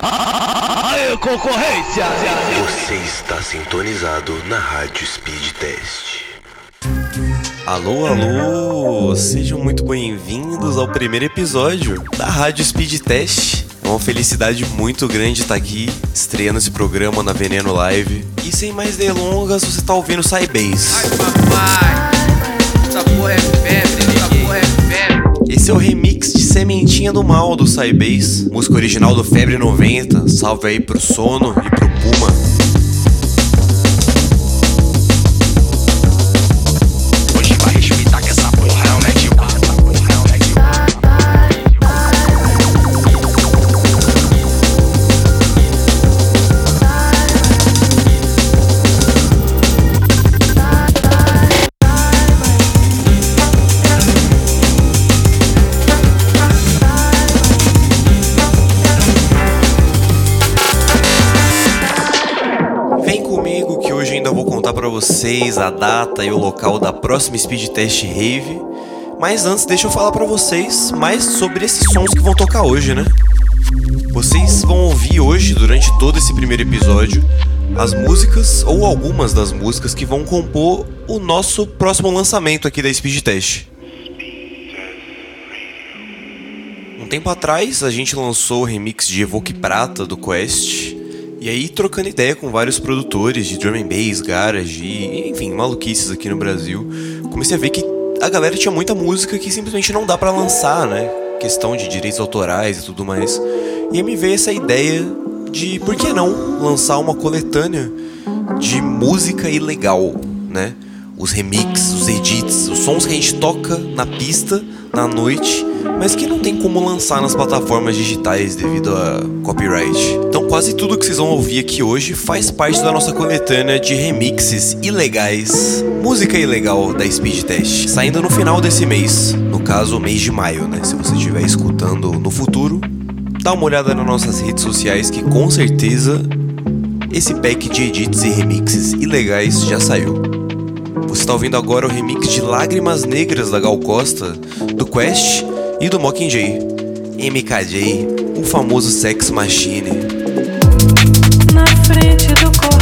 Aê, concorrência! Você está sintonizado na Rádio Speed Test. Alô, alô! Sejam muito bem-vindos ao primeiro episódio da Rádio Speed Test. É uma felicidade muito grande estar aqui, estreando esse programa na Veneno Live. E sem mais delongas, você está ouvindo Sybase. Ai, papai, essa porra é febre, essa porra é febre. Esse é o remix Sementinha do Mal do Sybase, música original do Febre 90. Salve aí pro Sono e pro Puma. Vocês a data e o local da próxima Speed Test Rave. Mas antes, deixa eu falar pra vocês mais sobre esses sons que vão tocar hoje, né? Vocês vão ouvir hoje, durante todo esse primeiro episódio, as músicas ou algumas das músicas que vão compor o nosso próximo lançamento aqui da Speed Test. Um tempo atrás, a gente lançou o remix de Evoque Prata do Quest. E aí, trocando ideia com vários produtores de drum and bass, garage e, enfim, maluquices aqui no Brasil, comecei a ver que a galera tinha muita música que simplesmente não dá pra lançar, né? Questão de direitos autorais e tudo mais. E aí me veio essa ideia de por que não lançar uma coletânea de música ilegal, né? Os remixes, os edits, os sons que a gente toca na pista, na noite, mas que não tem como lançar nas plataformas digitais devido a copyright. Então quase tudo que vocês vão ouvir aqui hoje faz parte da nossa coletânea de remixes ilegais, música ilegal da Speed Test, saindo no final desse mês, no caso mês de maio, né? Se você estiver escutando no futuro, dá uma olhada nas nossas redes sociais que com certeza esse pack de edits e remixes ilegais já saiu. Você está ouvindo agora o remix de Lágrimas Negras da Gal Costa, do Quest e do Mockingjay. MKJ, o famoso Sex Machine. Na frente do cortejo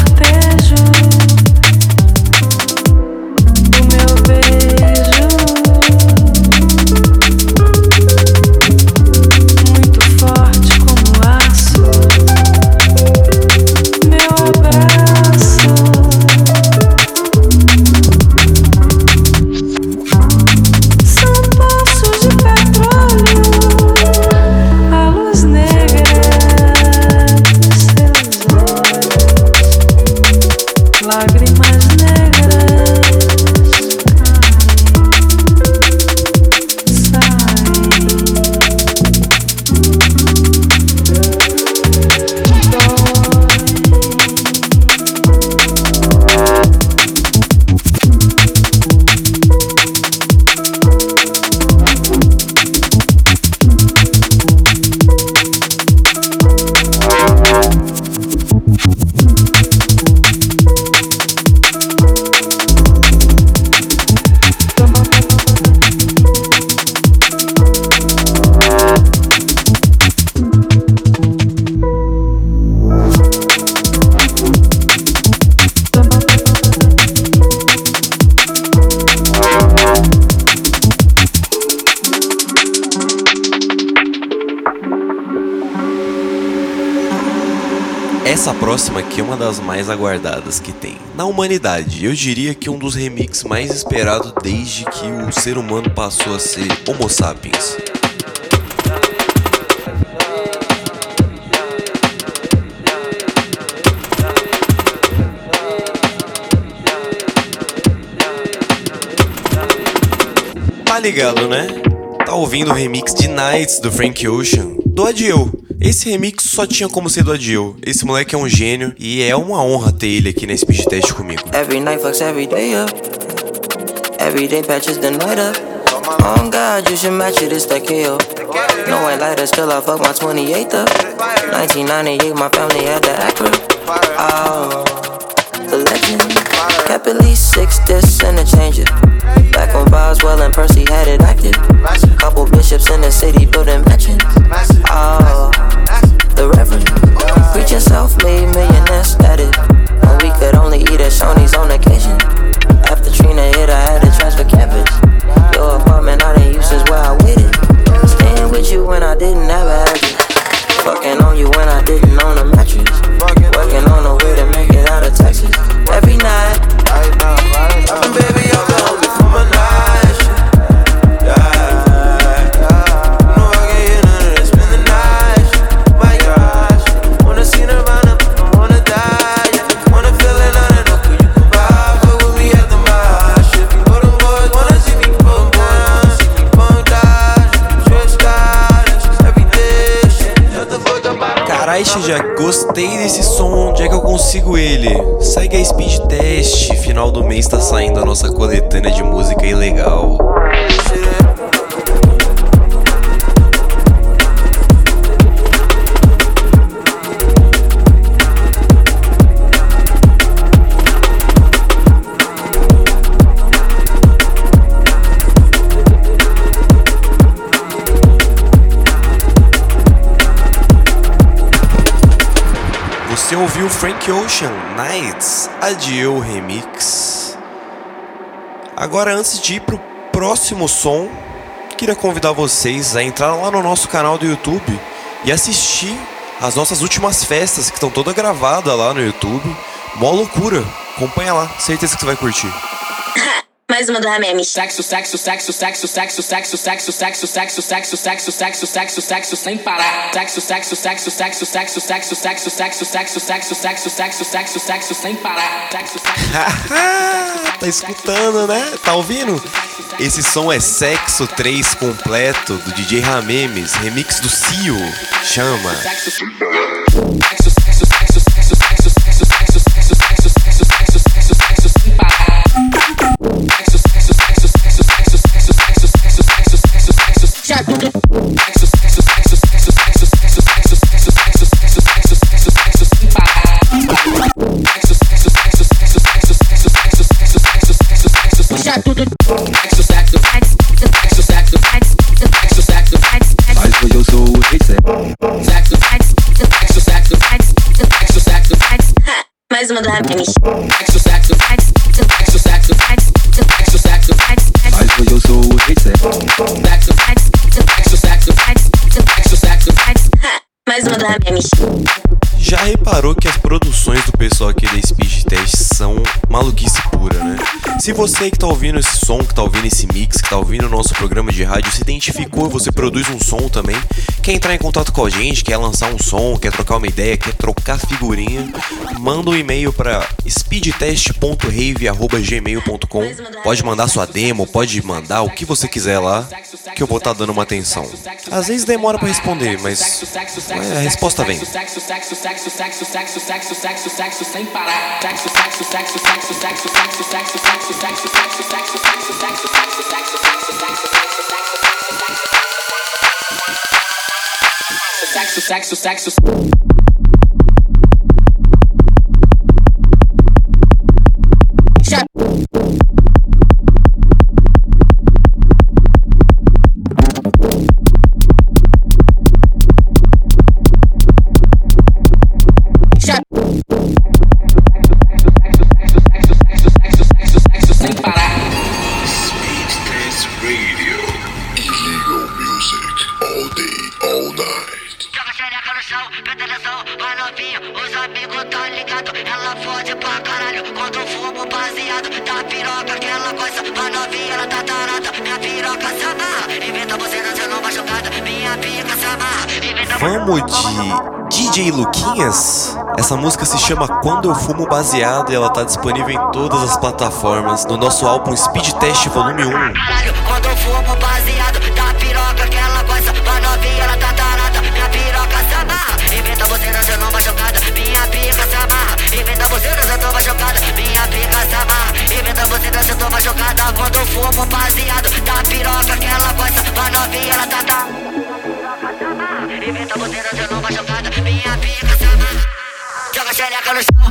próxima aqui é uma das mais aguardadas que tem na humanidade. Eu diria que um dos remixes mais esperados desde que o ser humano passou a ser Homo sapiens. Tá ligado, né? Tá ouvindo o remix de Nights do Frank Ocean, do Adieu. Esse remix só tinha como ser do Adieu. Esse moleque é um gênio e é uma honra ter ele aqui na Speed Test comigo. Every night fucks every day up. Every day patches the night up. On God, you should match it, it's that KO. No white lighters till I fuck my 28th up. 1998, my family had the Acura. Oh, the legend. Kept at least six discs and a changer. Back on Boswell and Percy had it active. Couple bishops in the city building mansions. Oh, the reverend. preach yourself, made millionaire status. When we could only eat at Shoney's on occasion. Frank Ocean Nights Adieu Remix. Agora, antes de ir pro próximo som, queria convidar vocês a entrar lá no nosso canal do YouTube e assistir as nossas últimas festas que estão toda gravada lá no YouTube. Mó loucura. Acompanha lá, certeza que você vai curtir. Mais uma do Ramemes. Sexo, sexo, sexo, sexo, sexo, sexo, sexo, sexo, sexo, sexo, sexo, sexo, sexo, sexo, sem parar. Sexo, sexo, sexo, sexo, sexo, sexo, sexo, sexo, sexo, sexo, sexo, sexo, sexo, sexo, sem parar. Sexo, sexo. tá escutando, né? Tá ouvindo? Esse som é Sexo 3 completo do DJ Ramemes, remix do Cio. Chama. Sexo, Já reparou que as produções do pessoal aqui da Speed Test são maluquice pura, né? Se você que tá ouvindo esse som, que tá ouvindo esse mix, que tá ouvindo o nosso programa de rádio, se identificou, você produz um som também, quer entrar em contato com a gente, quer lançar um som, quer trocar uma ideia, quer trocar figurinha, manda um e-mail para speedtest.rave.gmail.com Pode mandar sua demo, pode mandar o que você quiser lá, que eu vou estar dando uma atenção. Às vezes demora pra responder, mas é, a resposta vem. Sexo, sexo, Sex. saxo, Sex. Vamos de DJ Luquinhas? Essa música se chama Quando Eu Fumo Baseado e ela tá disponível em todas as plataformas no nosso álbum Speed Test Volume 1. caralho, quando eu fumo baseado, da piroca vai novinha, ela tá tarada, minha piroca se amarra, inventa você machucada, minha pica se amarra, inventa você machucada, minha pica se amarra, inventa você machucada, quando eu fumo baseado, da piroca vai novinha, ela tá tarada. Tô botando de novo a jogada, minha pica sama. Joga xereca no chão.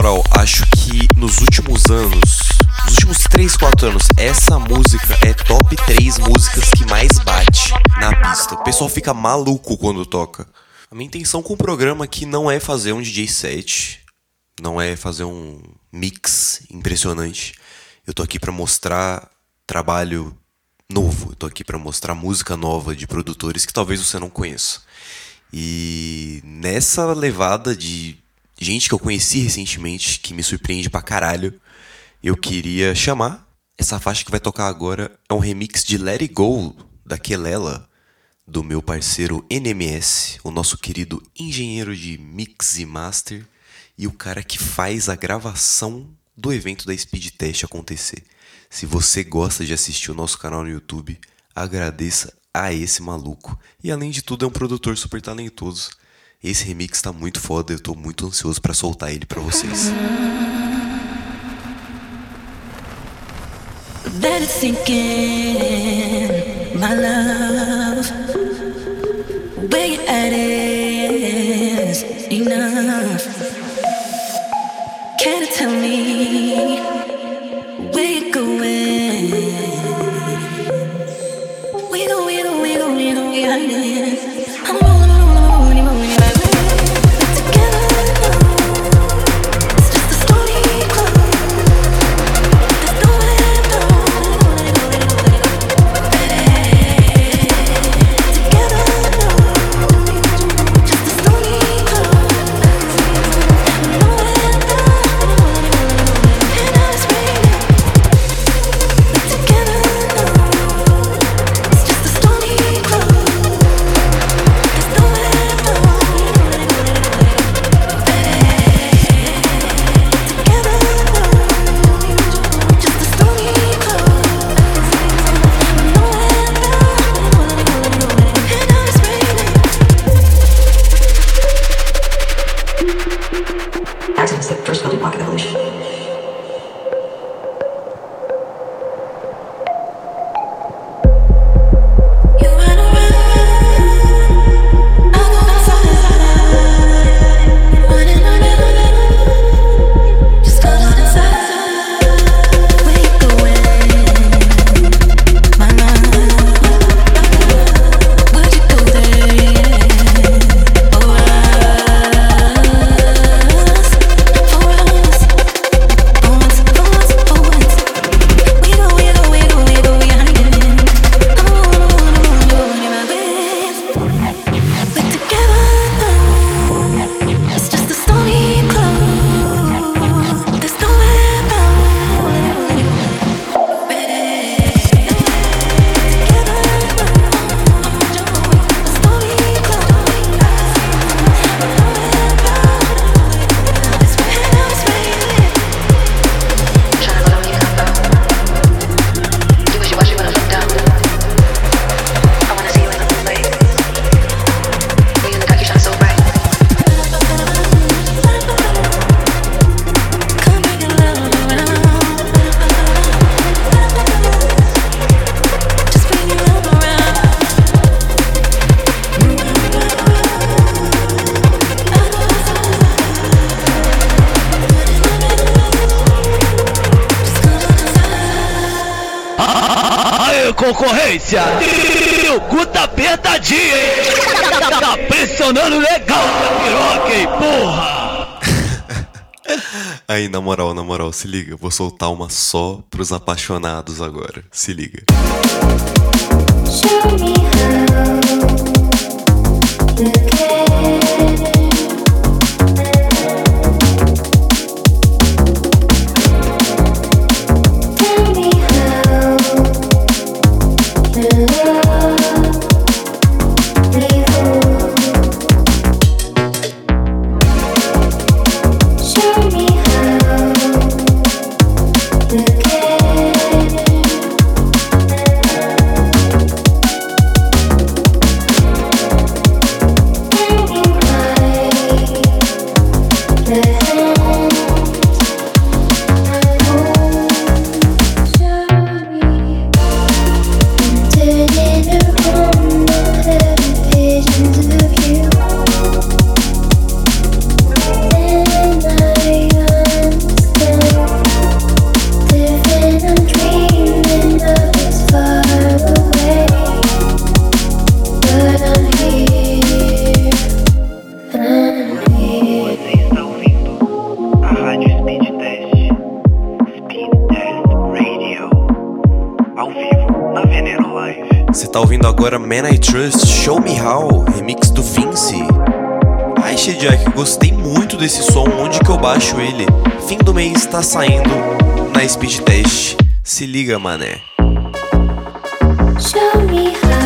Moral, acho que nos últimos anos, nos últimos 3, 4 anos, essa música é top 3 músicas que mais bate na pista. O pessoal fica maluco quando toca. A minha intenção com o programa aqui não é fazer um DJ set, não é fazer um mix impressionante. Eu tô aqui pra mostrar trabalho novo, eu tô aqui pra mostrar música nova de produtores que talvez você não conheça. E nessa levada de gente que eu conheci recentemente, que me surpreende pra caralho, eu queria chamar. Essa faixa que vai tocar agora é um remix de Let It Go, da Kelela, do meu parceiro NMS, o nosso querido engenheiro de mix e master, e o cara que faz a gravação do evento da Speed Test acontecer. Se você gosta de assistir o nosso canal no YouTube, agradeça a esse maluco. E além de tudo, é um produtor super talentoso. Esse remix tá muito foda, eu tô muito ansioso pra soltar ele pra vocês. Let it sink in, my love. Where you at is enough. Can you tell me where you going? We go, we go, we concorrência! E o cu tá apertadinho, hein? Tá, tá pressionando legal piroca, hein, porra! Aí, na moral, na moral, se liga, vou soltar uma só pros apaixonados agora. Se liga. Show me how you care. gostei muito desse som, onde que eu baixo ele? Fim do mês está saindo na Speed Test. Se liga, mané. Show me how.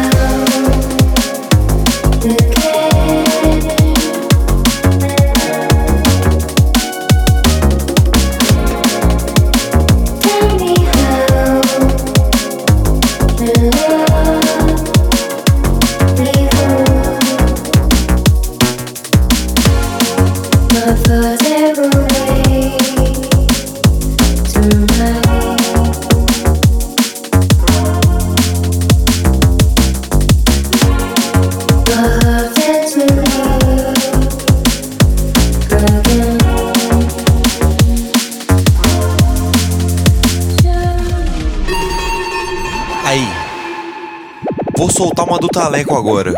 soltar uma do Taleco agora.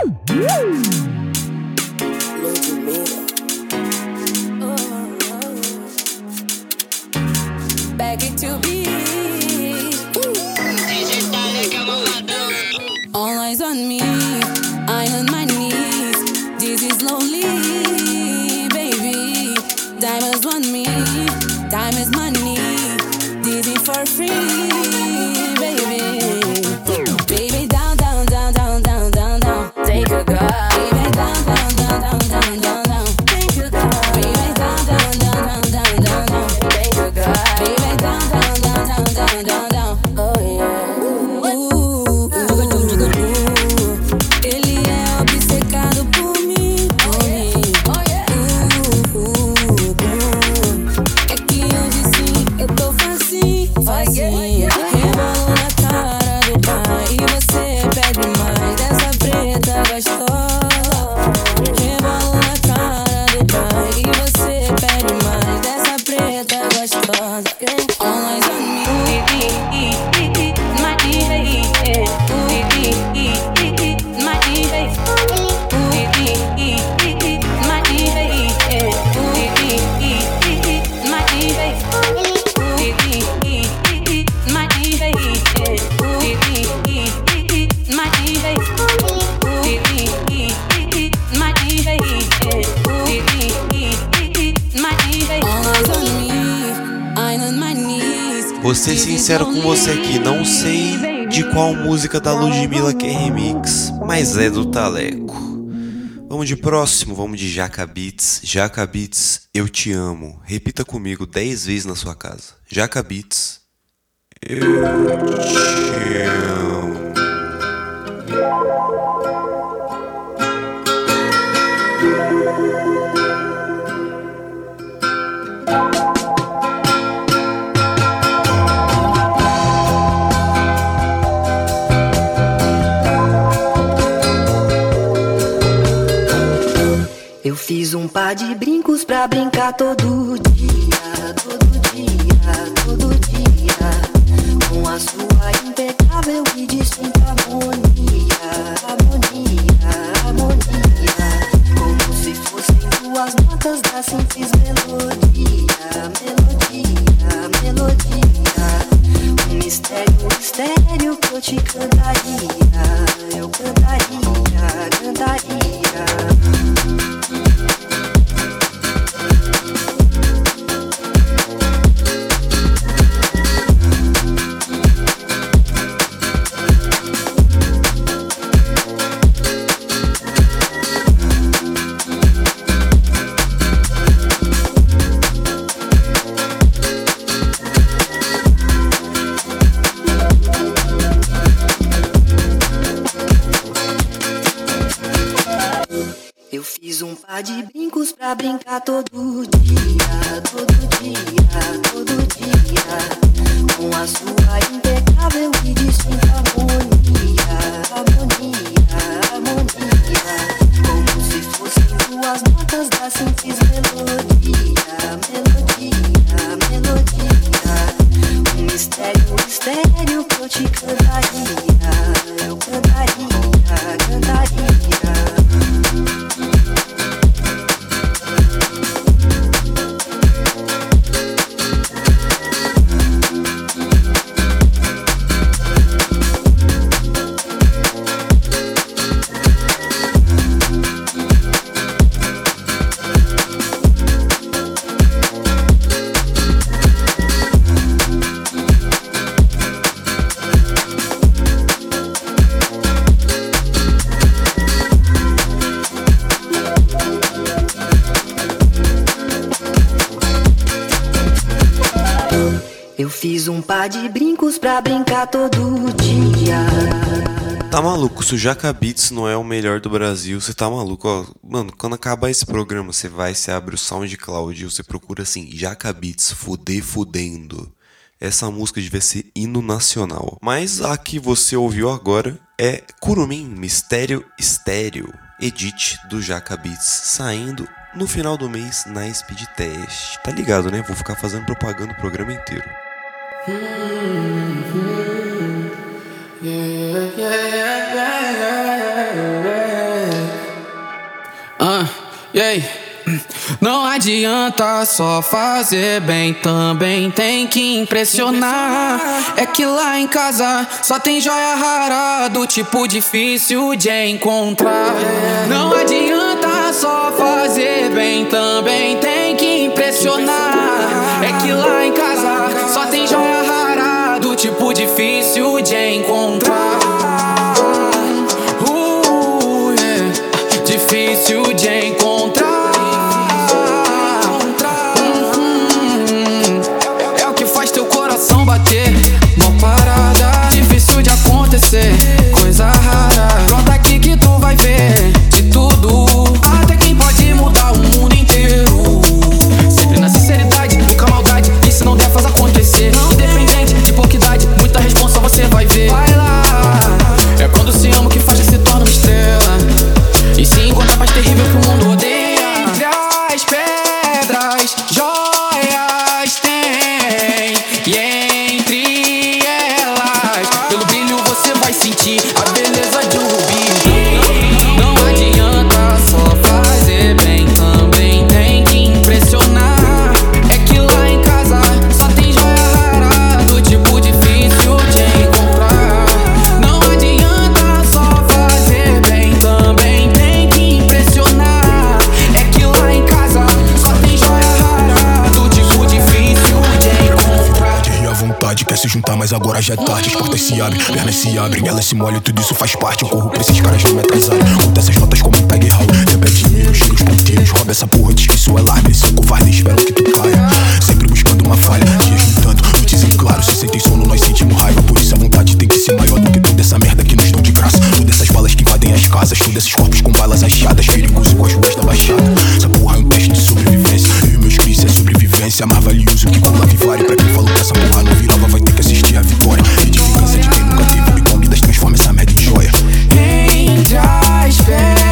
você aqui, não sei de qual música da Ludmilla que é remix, mas é do Taleco. Vamos de próximo, vamos de Jacabits. Jacabits, eu te amo. Repita comigo 10 vezes na sua casa. Jacabits, eu te amo. um par de brincos pra brincar todo dia, todo dia, todo dia. Com a sua impecável e distinta harmonia, harmonia, harmonia. Como se fossem duas notas da simples melodia, melodia, melodia. Um mistério, um mistério que eu te cantaria. Eu fiz um par de brincos pra brincar todo dia. Tá maluco, se o Jaca Beats não é o melhor do Brasil, você tá maluco, ó. Mano, quando acabar esse programa, você vai, você abre o SoundCloud e você procura assim, Jaca Beats, fuder fudendo. Essa música devia ser hino nacional. Mas a que você ouviu agora é Curumim Mistério Estéreo, edit do Jaca Beats, saindo no final do mês na Speed Test. Tá ligado, né? Vou ficar fazendo propaganda o programa inteiro. Ah, e aí? Não adianta só fazer bem, também tem que impressionar. É que lá em casa só tem joia rara, do tipo difícil de encontrar. Não adianta só fazer bem, também tem que impressionar. É que lá em casa só tem joia tipo difícil de encontrar. Uh. Difícil de encontrar. Uhum. É o que faz teu coração bater. Uma parada difícil de acontecer. Se elas se molham, tudo isso faz parte. Eu corro pra esses caras não me atrasarem. Conta essas notas como um tag Raul. Repete mil, chega os ponteiros, rouba essa porra antes que isso alarme. Eles são covardes, esperam que tu caia. Sempre buscando uma falha, dias juntando, noites em claro. Se sentem sono, nós sentimos raiva. Por isso a vontade tem que ser maior do que toda essa merda que nos dão de graça. Todas essas balas que invadem as casas, todos esses corpos com balas achadas. Perigoso com as ruas da baixada. Essa porra é um teste de sobrevivência. E cris é sobrevivência. Mais valioso que cola Vivari. Pra quem falou que essa porra não virava, vai ter que assistir a vitória. E de quem nunca teve bicomidas, transforma essa merda em joia. Entre as pedras,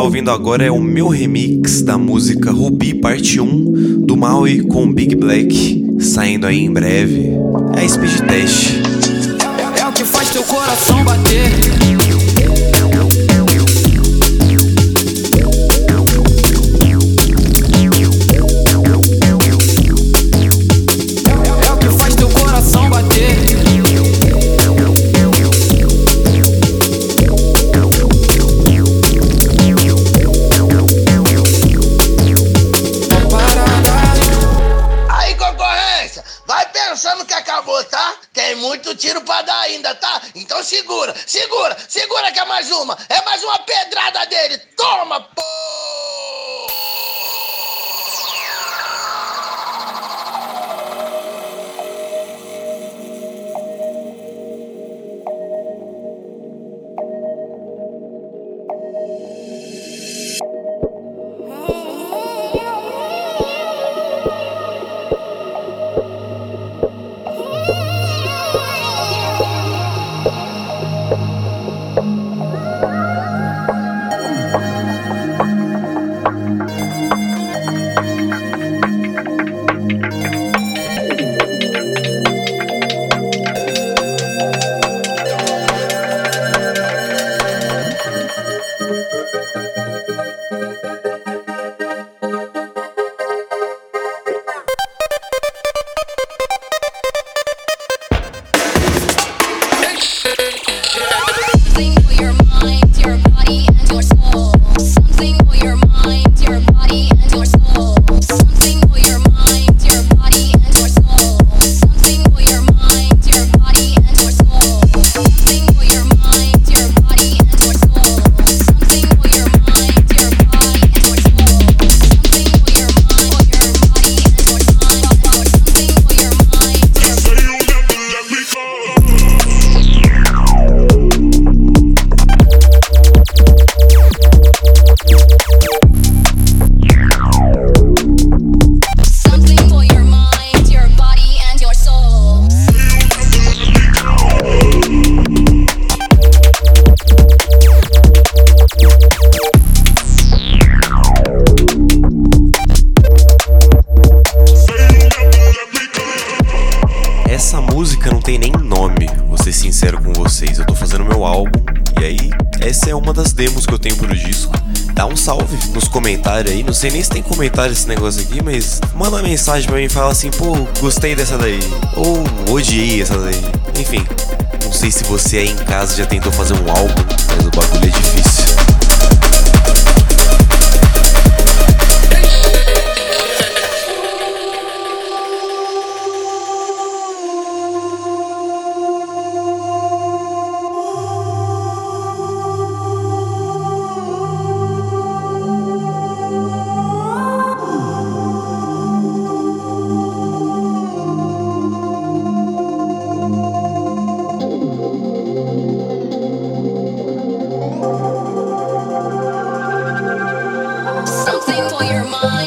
tá ouvindo agora é o meu remix da música Ruby Parte 1 do Maui com Big Black, saindo aí em breve. É Speed Test. É o que faz teu coração bater. sei nem se tem comentário esse negócio aqui, mas manda uma mensagem pra mim e fala assim, pô, gostei dessa daí. Ou odiei essa daí. Enfim, não sei se você aí em casa já tentou fazer um álbum, mas o bagulho é difícil.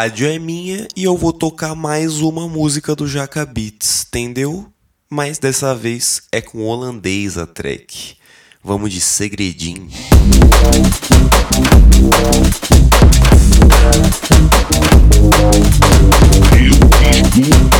rádio é minha e eu vou tocar mais uma música do Jaca Beats, entendeu? Mas dessa vez é com holandês a track. Vamos de segredinho. You.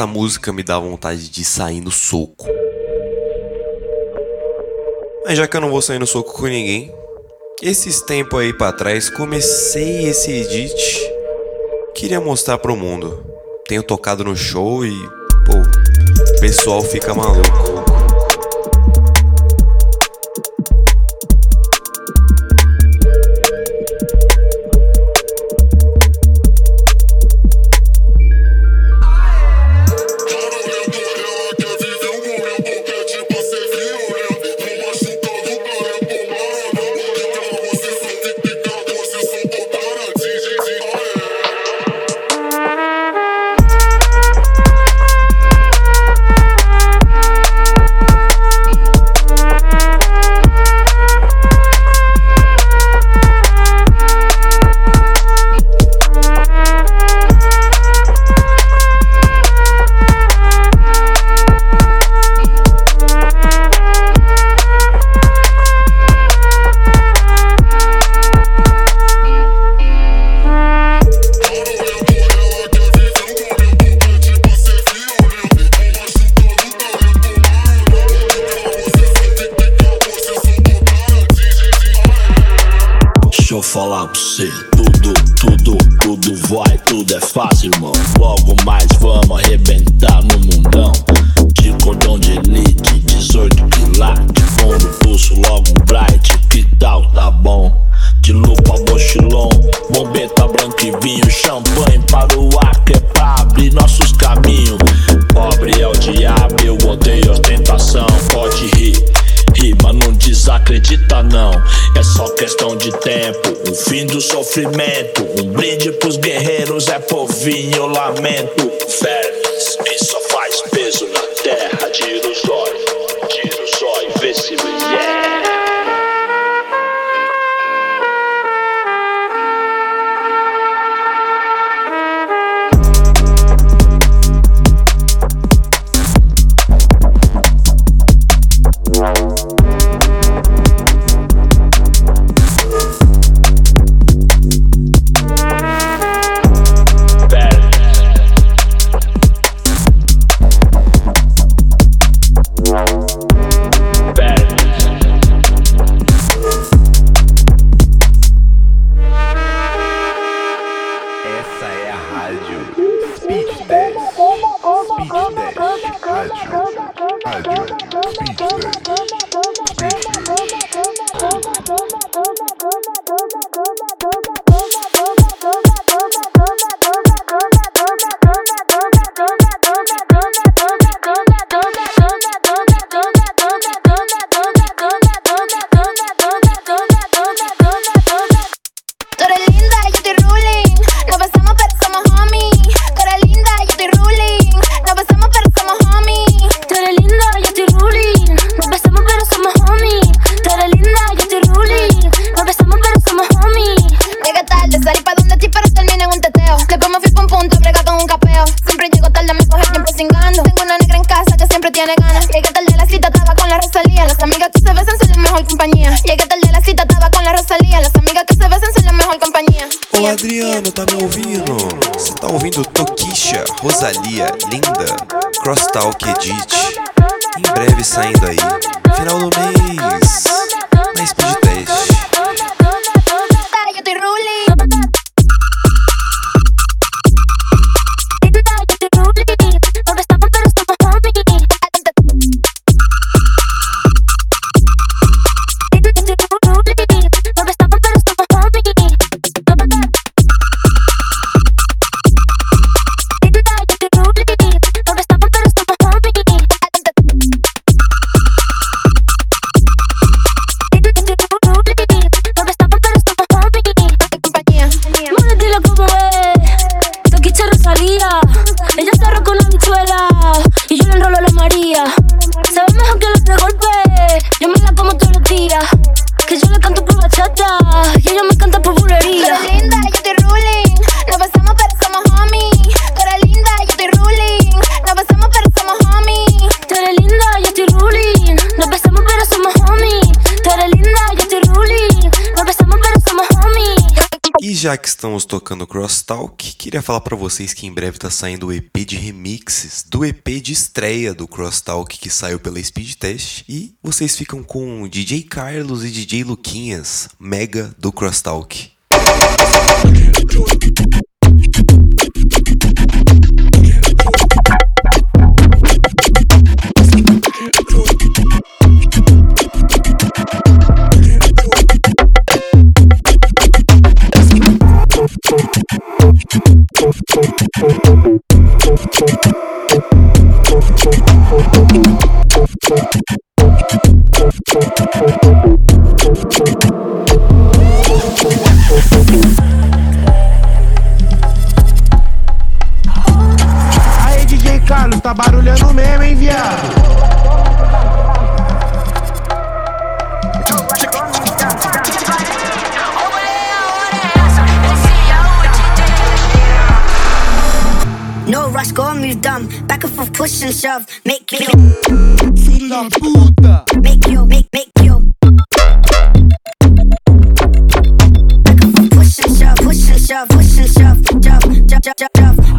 essa música me dá vontade de sair no soco. Mas já que eu não vou sair no soco com ninguém, esses tempos aí para trás comecei esse edit. Queria mostrar pro mundo. Tenho tocado no show e, pô, o pessoal fica maluco. Thank you. postal que diz estamos tocando Crosstalk, queria falar pra vocês que em breve tá saindo o EP de remixes do EP de estreia do Crosstalk que saiu pela Speed Test e vocês ficam com DJ Carlos e DJ Luquinhas, mega do Crosstalk. Aí, DJ Carlos, tá barulhando mesmo, hein, viado? Rush, go move dumb. Back and forth, push and shove. Make you. Filho puta! Make you, make, make you. Back and forth, push and shove, push and shove, push and shove. Shove, shove, shove, shove,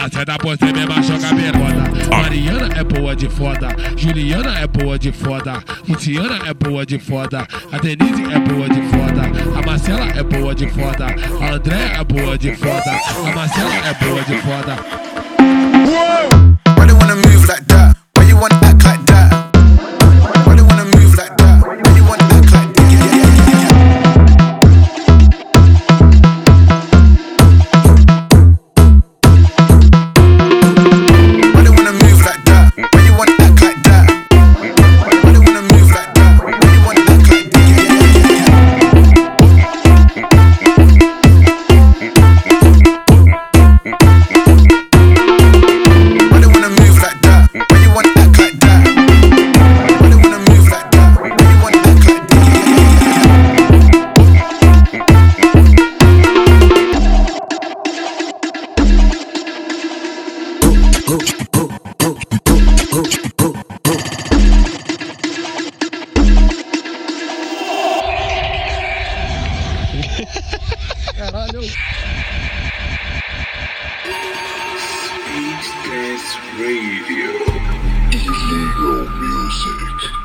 foda. Cê dá por você achou cabelo foda. Mariana é boa de foda, Juliana é boa de foda, Luciana é boa de foda, a Denise é boa de foda, a Marcela é boa de foda, a Andréa é boa de foda, a Marcela é boa de foda. Speedtest Radio. Illegal music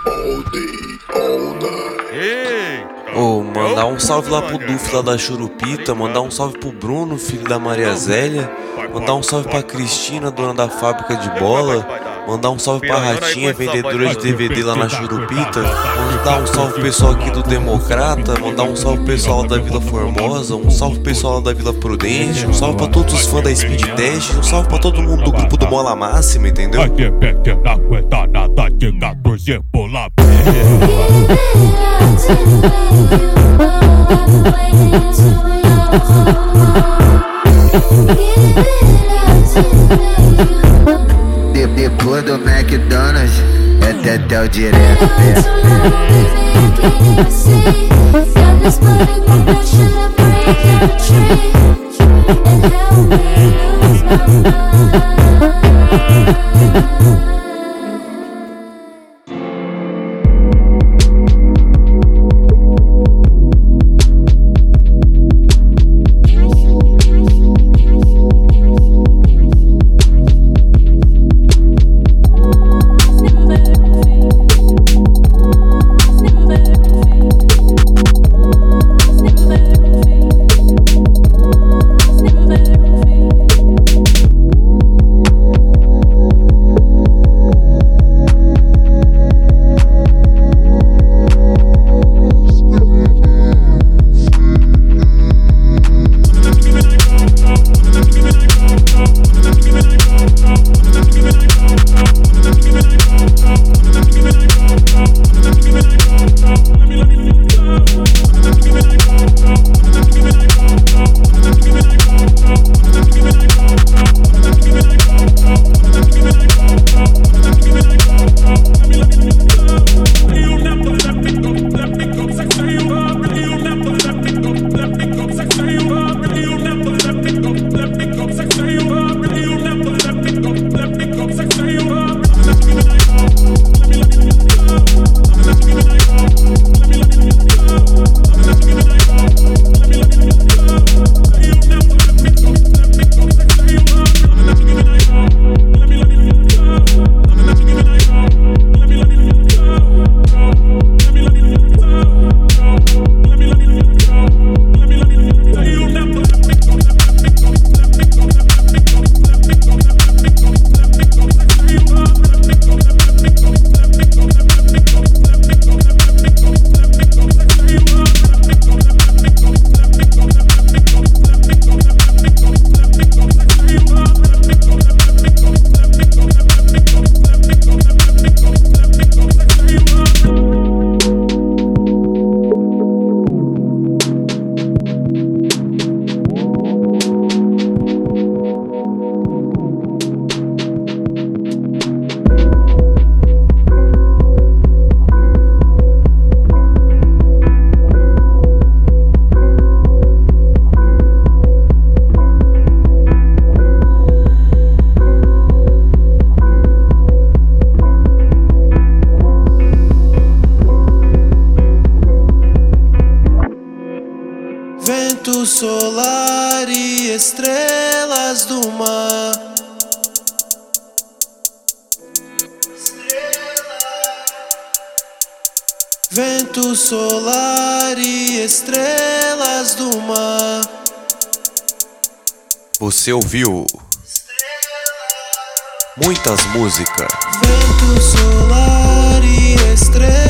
all day, all night. Ô, mandar um salve lá pro Duf lá da Churupita, mandar um salve pro Bruno, filho da Maria Zélia, mandar um salve pra Cristina, dona da fábrica de bola, mandar um salve pra Ratinha, vendedora de DVD lá na Churupita, mandar um salve pro pessoal aqui do Democrata, mandar um salve pro pessoal da Vila Formosa, um salve pro pessoal da Vila Prudente, um salve pra todos os fãs da Speed Test, um salve pra todo mundo do grupo do Mola Máxima, entendeu? de, depois do McDonald's. É Tetel direto. Você ouviu muitas músicas. Vento solar e estrelas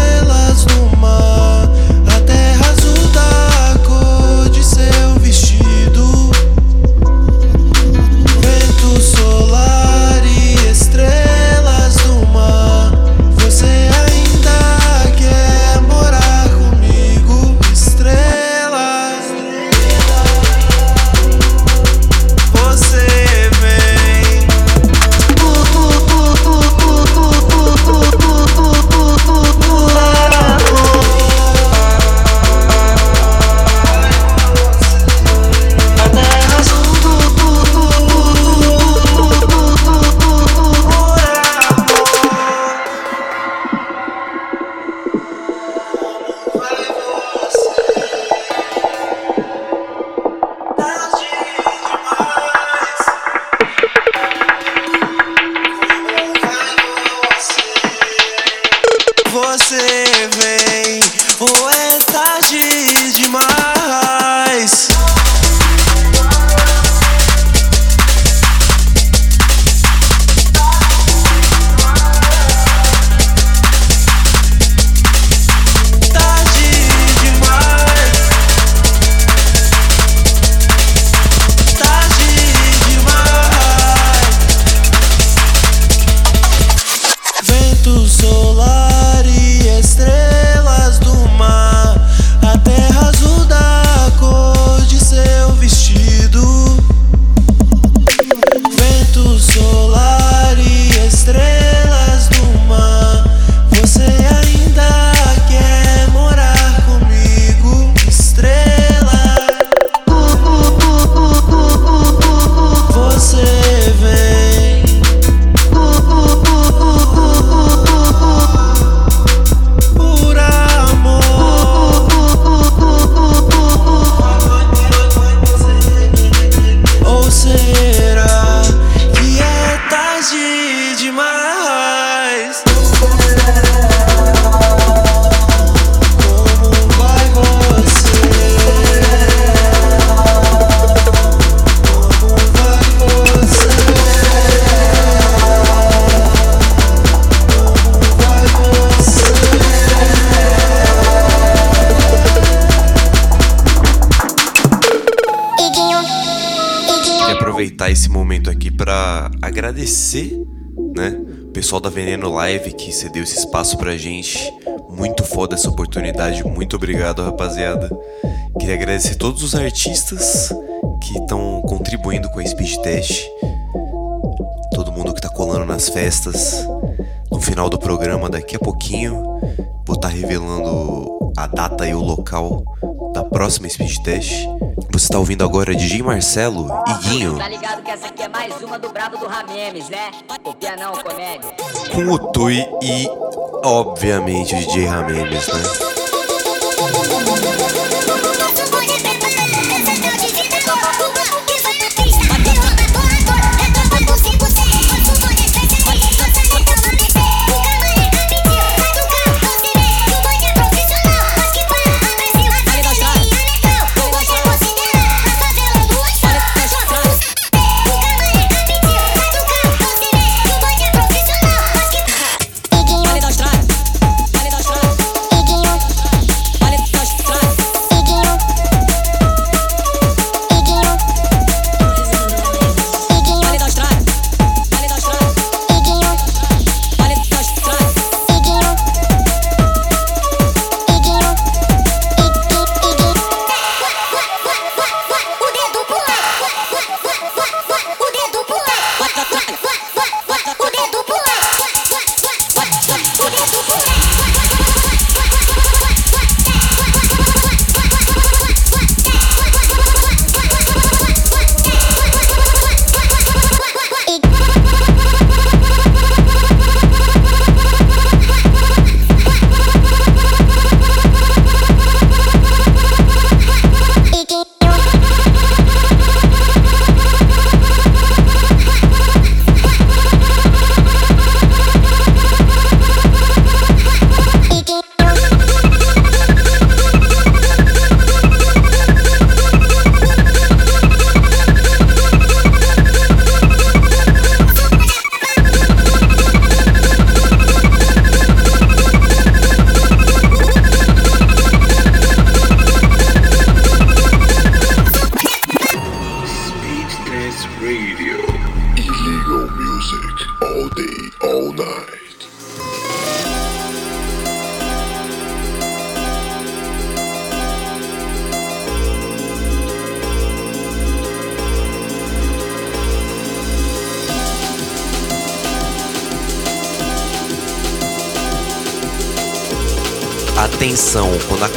pessoal da Veneno Live que cedeu esse espaço pra gente. Muito foda essa oportunidade. Muito obrigado, rapaziada. Queria agradecer todos os artistas que estão contribuindo com a Speed Test. Todo mundo que tá colando nas festas. No final do programa, daqui a pouquinho, vou estar revelando a data e o local da próxima Speed Test. Você tá ouvindo agora DJ Marcelo e Guinho Tá ligado que essa aqui é mais uma do brabo do Ramemes, né? Copia não, comédia. com o Tui e, obviamente, o DJ Ramemes, né?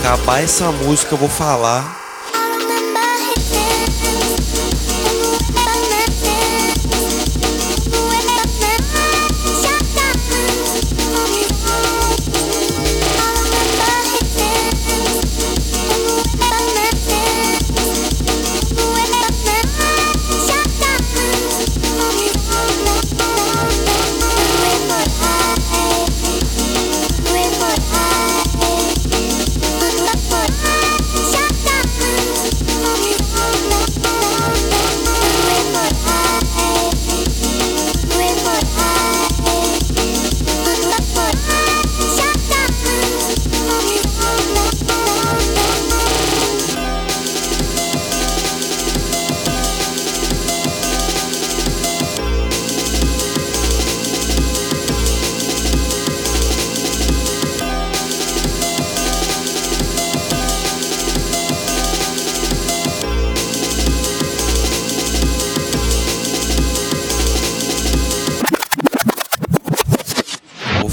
Acabar essa música eu vou falar.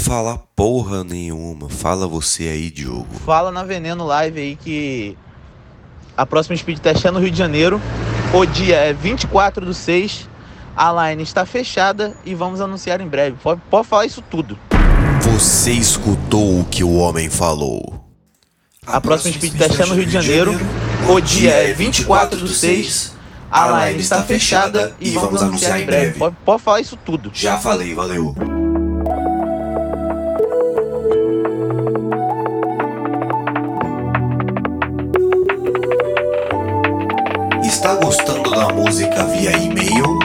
Falar porra nenhuma. Fala você aí, Diogo. Fala na Veneno Live aí que a próxima speed test é no Rio de Janeiro. O dia é 24 do 6. A line está fechada e vamos anunciar em breve. Pode, pode falar isso tudo. Você escutou o que o homem falou. A próxima speed test é no Rio de Janeiro. O dia é 24 do 6. A line está fechada e vamos anunciar em breve. Pode, pode falar isso tudo. Já falei, valeu. Música via e-mail?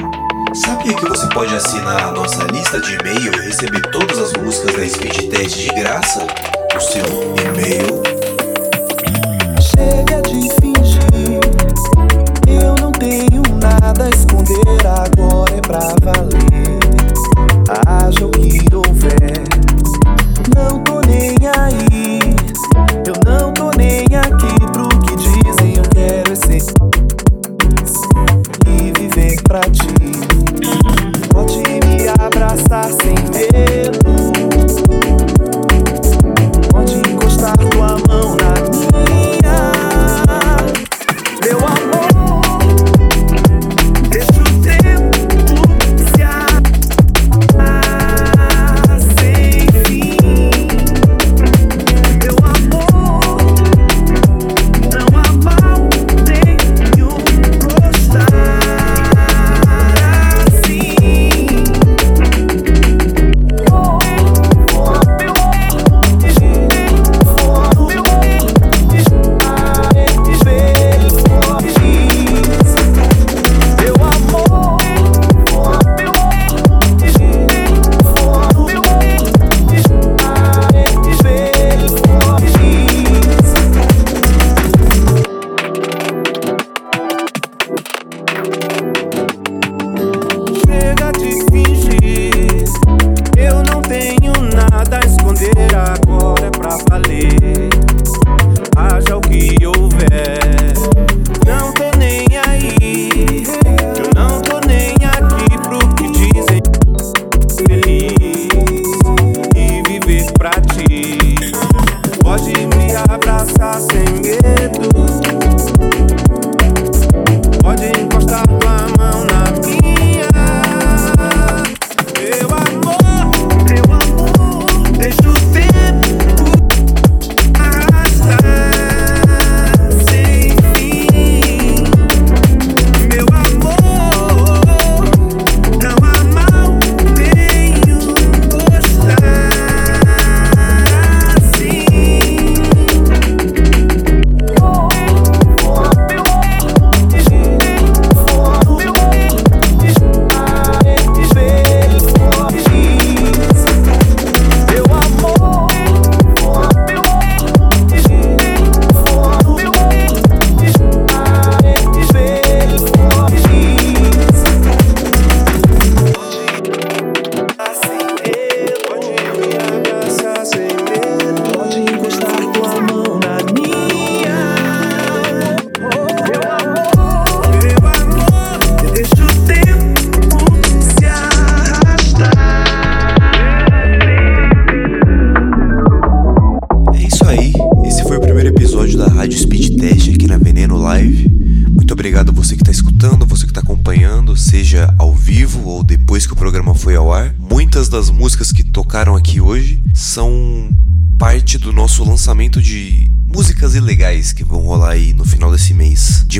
Sabia que você pode assinar a nossa lista de e-mail e receber todas as músicas da Speed Test de graça no seu e-mail? Chega de fingir, eu não tenho nada a esconder, agora é pra valer. Pra ti. Pode me abraçar sem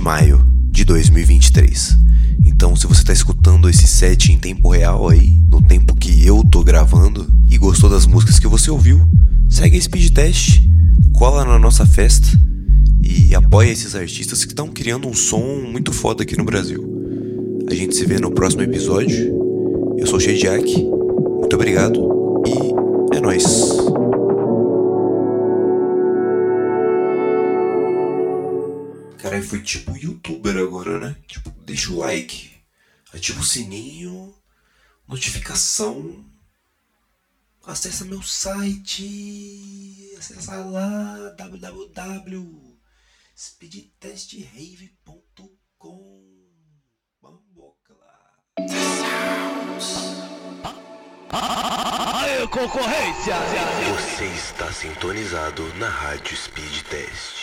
de maio de 2023. Então, se você tá escutando esse set em tempo real aí, no tempo que eu tô gravando e gostou das músicas que você ouviu, segue a Speed Test, cola na nossa festa e apoia esses artistas que estão criando um som muito foda aqui no Brasil. A gente se vê no próximo episódio. Eu sou o Shediak. Muito obrigado foi tipo youtuber agora, né? Tipo, deixa o like, ativa o sininho, notificação, acessa meu site, acessa lá www.speedtestrave.com. Aê, concorrência! Você está sintonizado na Rádio Speed Test.